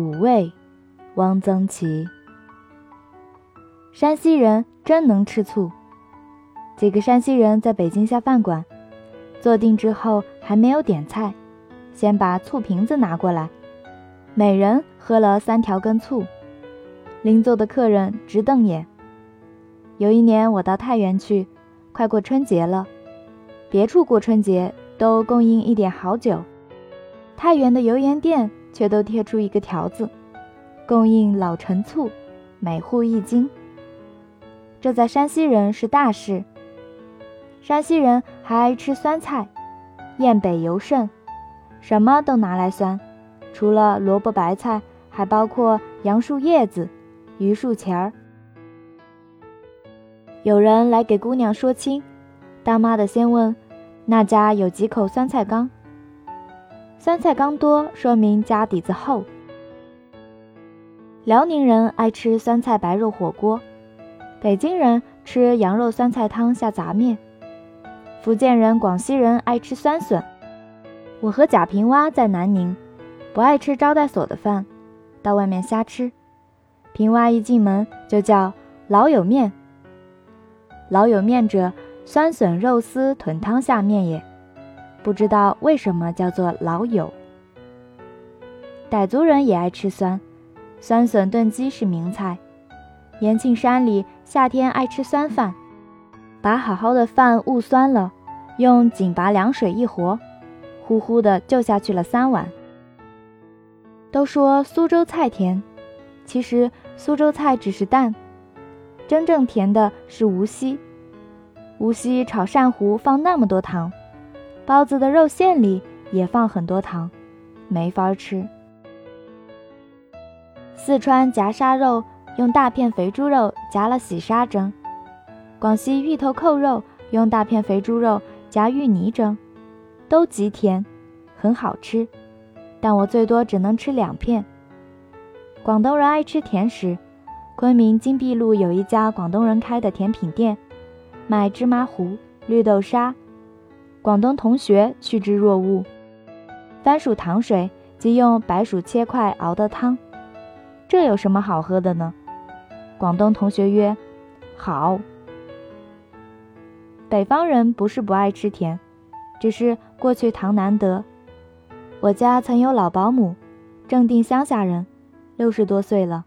五味，汪曾祺。山西人真能吃醋。几个山西人在北京下饭馆，坐定之后还没有点菜，先把醋瓶子拿过来，每人喝了三条根醋。邻座的客人直瞪眼。有一年我到太原去，快过春节了，别处过春节都供应一点好酒，太原的油盐店却都贴出一个条子，供应老陈醋，每户一斤。这在山西人是大事。山西人还爱吃酸菜，雁北尤甚，什么都拿来酸，除了萝卜白菜，还包括杨树叶子、榆树钱儿。有人来给姑娘说亲，当妈的先问那家有几口酸菜缸，酸菜缸多，说明家底子厚。辽宁人爱吃酸菜白肉火锅。北京人吃羊肉酸菜汤下杂面，福建人、广西人爱吃酸笋。我和贾平凹在南宁，不爱吃招待所的饭，到外面瞎吃。平凹一进门就叫老友面，老友面者，酸笋肉丝豚汤下面也，不知道为什么叫做老友。傣族人也爱吃酸，酸笋炖鸡是名菜。延庆山里夏天爱吃酸饭，把好好的饭焐酸了，用井拔凉水一和，呼呼的就下去了三碗。都说苏州菜甜，其实苏州菜只是淡，真正甜的是无锡。无锡炒鳝糊放那么多糖，包子的肉馅里也放很多糖，没法吃。四川夹沙肉。用大片肥猪肉夹了洗沙蒸，广西芋头扣肉用大片肥猪肉夹芋泥蒸，都极甜，很好吃，但我最多只能吃两片。广东人爱吃甜食，昆明金碧路有一家广东人开的甜品店，卖芝麻糊、绿豆沙，广东同学趋之若鹜。番薯糖水即用白薯切块熬的汤，这有什么好喝的呢？广东同学曰：“好。”北方人不是不爱吃甜，只是过去糖难得。我家曾有老保姆，正定乡下人，六十多岁了。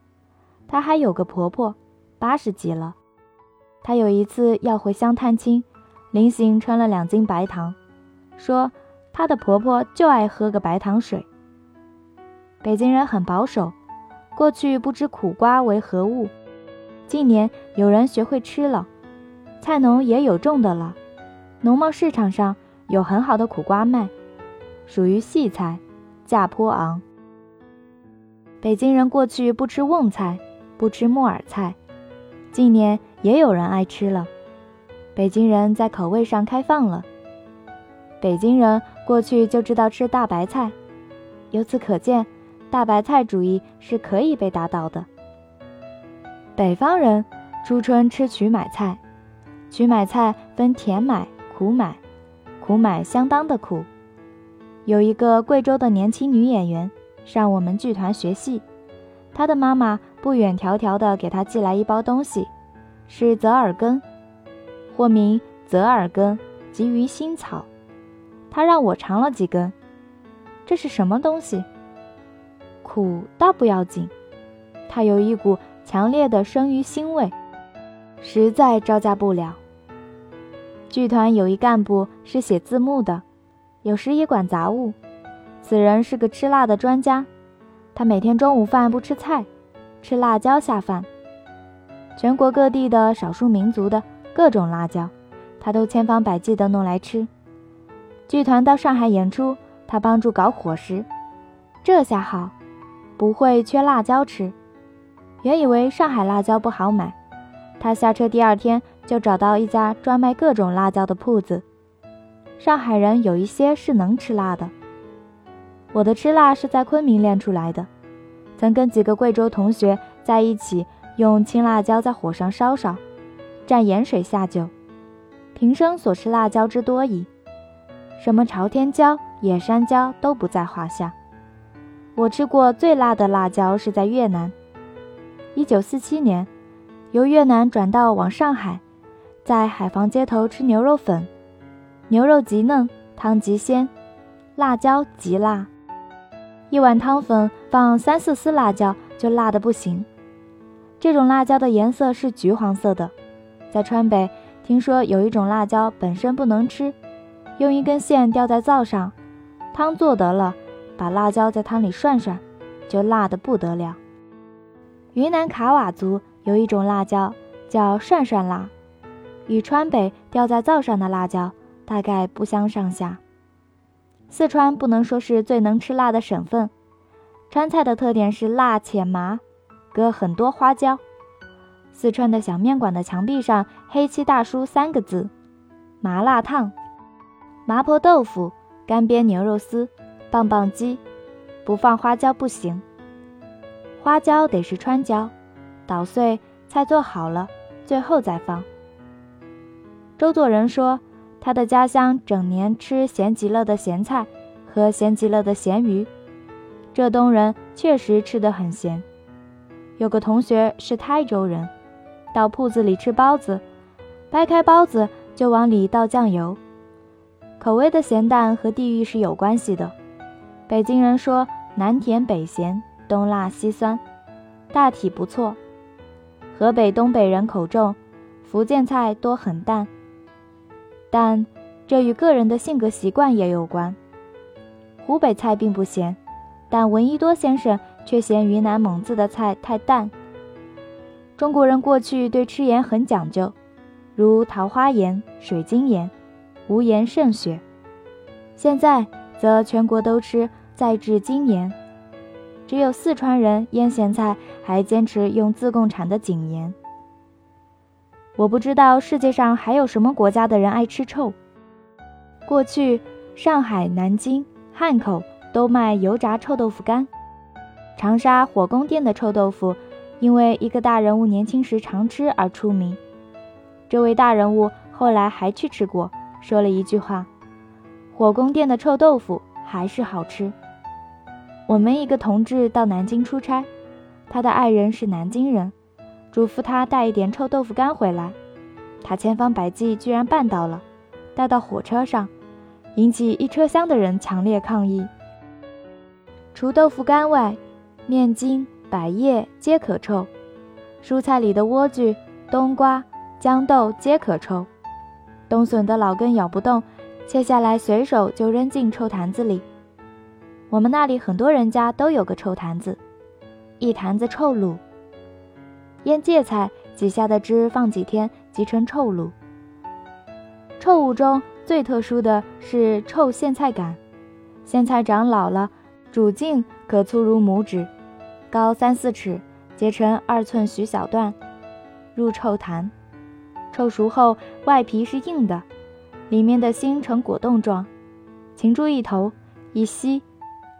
她还有个婆婆，八十几了。她有一次要回乡探亲，临行穿了两斤白糖，说她的婆婆就爱喝个白糖水。北京人很保守，过去不知苦瓜为何物。近年有人学会吃了，菜农也有种的了，农贸市场上有很好的苦瓜卖，属于细菜，价颇昂。北京人过去不吃瓮菜，不吃木耳菜，近年也有人爱吃了，北京人在口味上开放了。北京人过去就知道吃大白菜，由此可见，大白菜主义是可以被打倒的。北方人初春吃曲买菜，曲买菜分甜买、苦买，苦买相当的苦。有一个贵州的年轻女演员上我们剧团学戏，她的妈妈不远迢迢地给她寄来一包东西，是折耳根，或名泽尔根，及鱼腥草。他让我尝了几根，这是什么东西？苦倒不要紧，它有一股。强烈的生鱼腥味，实在招架不了。剧团有一干部是写字幕的，有时也管杂物。此人是个吃辣的专家，他每天中午饭不吃菜，吃辣椒下饭。全国各地的少数民族的各种辣椒，他都千方百计地弄来吃。剧团到上海演出，他帮助搞伙食，这下好，不会缺辣椒吃。原以为上海辣椒不好买，他下车第二天就找到一家专卖各种辣椒的铺子。上海人有一些是能吃辣的，我的吃辣是在昆明练出来的。曾跟几个贵州同学在一起，用青辣椒在火上烧烧，蘸盐水下酒，平生所吃辣椒之多矣，什么朝天椒、野山椒都不在话下。我吃过最辣的辣椒是在越南。一九四七年，由越南转到往上海，在海防街头吃牛肉粉，牛肉极嫩，汤极鲜，辣椒极辣。一碗汤粉放三四丝辣椒就辣得不行。这种辣椒的颜色是橘黄色的。在川北，听说有一种辣椒本身不能吃，用一根线吊在灶上，汤做得了。把辣椒在汤里涮涮，就辣得不得了。云南卡瓦族有一种辣椒叫涮涮辣，与川北吊在灶上的辣椒大概不相上下。四川不能说是最能吃辣的省份，川菜的特点是辣且麻，搁很多花椒。四川的小面馆的墙壁上黑漆大叔三个字：麻辣烫、麻婆豆腐、干煸牛肉丝。棒棒鸡，不放花椒不行。花椒得是川椒，捣碎，菜做好了，最后再放。周作人说，他的家乡整年吃咸极了的咸菜和咸极了的咸鱼。浙东人确实吃得很咸。有个同学是台州人，到铺子里吃包子，掰开包子就往里倒酱油。口味的咸淡和地域是有关系的。北京人说南甜北咸，东辣西酸，大体不错。河北、东北人口重，福建菜多很淡。但这与个人的性格习惯也有关。湖北菜并不咸，但闻一多先生却嫌云南蒙自的菜太淡。中国人过去对吃盐很讲究，如桃花盐、水晶盐，无盐胜雪。现在。则全国都吃再制精盐，只有四川人腌咸菜还坚持用自贡产的井盐。我不知道世界上还有什么国家的人爱吃臭。过去上海、南京、汉口都卖油炸臭豆腐干，长沙火宫殿的臭豆腐因为一个大人物年轻时常吃而出名。这位大人物后来还去吃过，说了一句话。火宫殿的臭豆腐还是好吃。我们一个同志到南京出差，他的爱人是南京人，嘱咐他带一点臭豆腐干回来。他千方百计，居然办到了，带到火车上，引起一车厢的人强烈抗议。除豆腐干外，面筋、百叶皆可臭，蔬菜里的莴苣、冬瓜、豇豆皆可臭，冬笋的老根咬不动。切下来，随手就扔进臭坛子里。我们那里很多人家都有个臭坛子，一坛子臭卤。腌芥菜，挤下的汁放几天即成臭卤。臭物中最特殊的是臭苋菜杆。苋菜长老了，煮净可粗如拇指，高三四尺，截成二寸许小段，入臭坛。臭熟后，外皮是硬的。里面的心呈果冻状，擒住一头，一吸，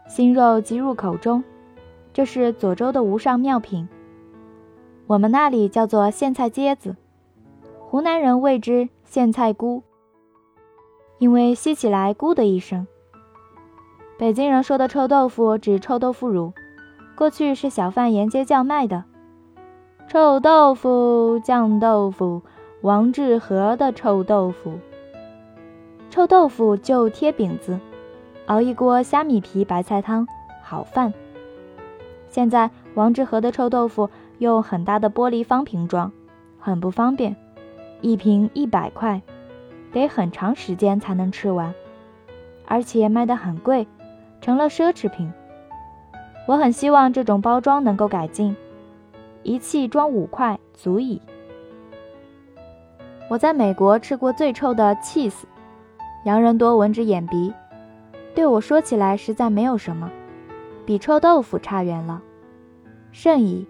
心肉即入口中。这是左州的无上妙品。我们那里叫做苋菜秸子，湖南人谓之苋菜菇，因为吸起来咕的一声。北京人说的臭豆腐指臭豆腐乳，过去是小贩沿街叫卖的。臭豆腐，酱豆腐，王致和的臭豆腐。臭豆腐就贴饼子，熬一锅虾米皮白菜汤，好饭。现在王致和的臭豆腐用很大的玻璃方瓶装，很不方便，一瓶一百块，得很长时间才能吃完，而且卖得很贵，成了奢侈品。我很希望这种包装能够改进，一气装五块足矣。我在美国吃过最臭的 cheese。洋人多闻之眼鼻，对我说起来实在没有什么，比臭豆腐差远了。甚矣，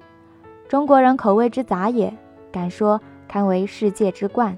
中国人口味之杂也，敢说堪为世界之冠。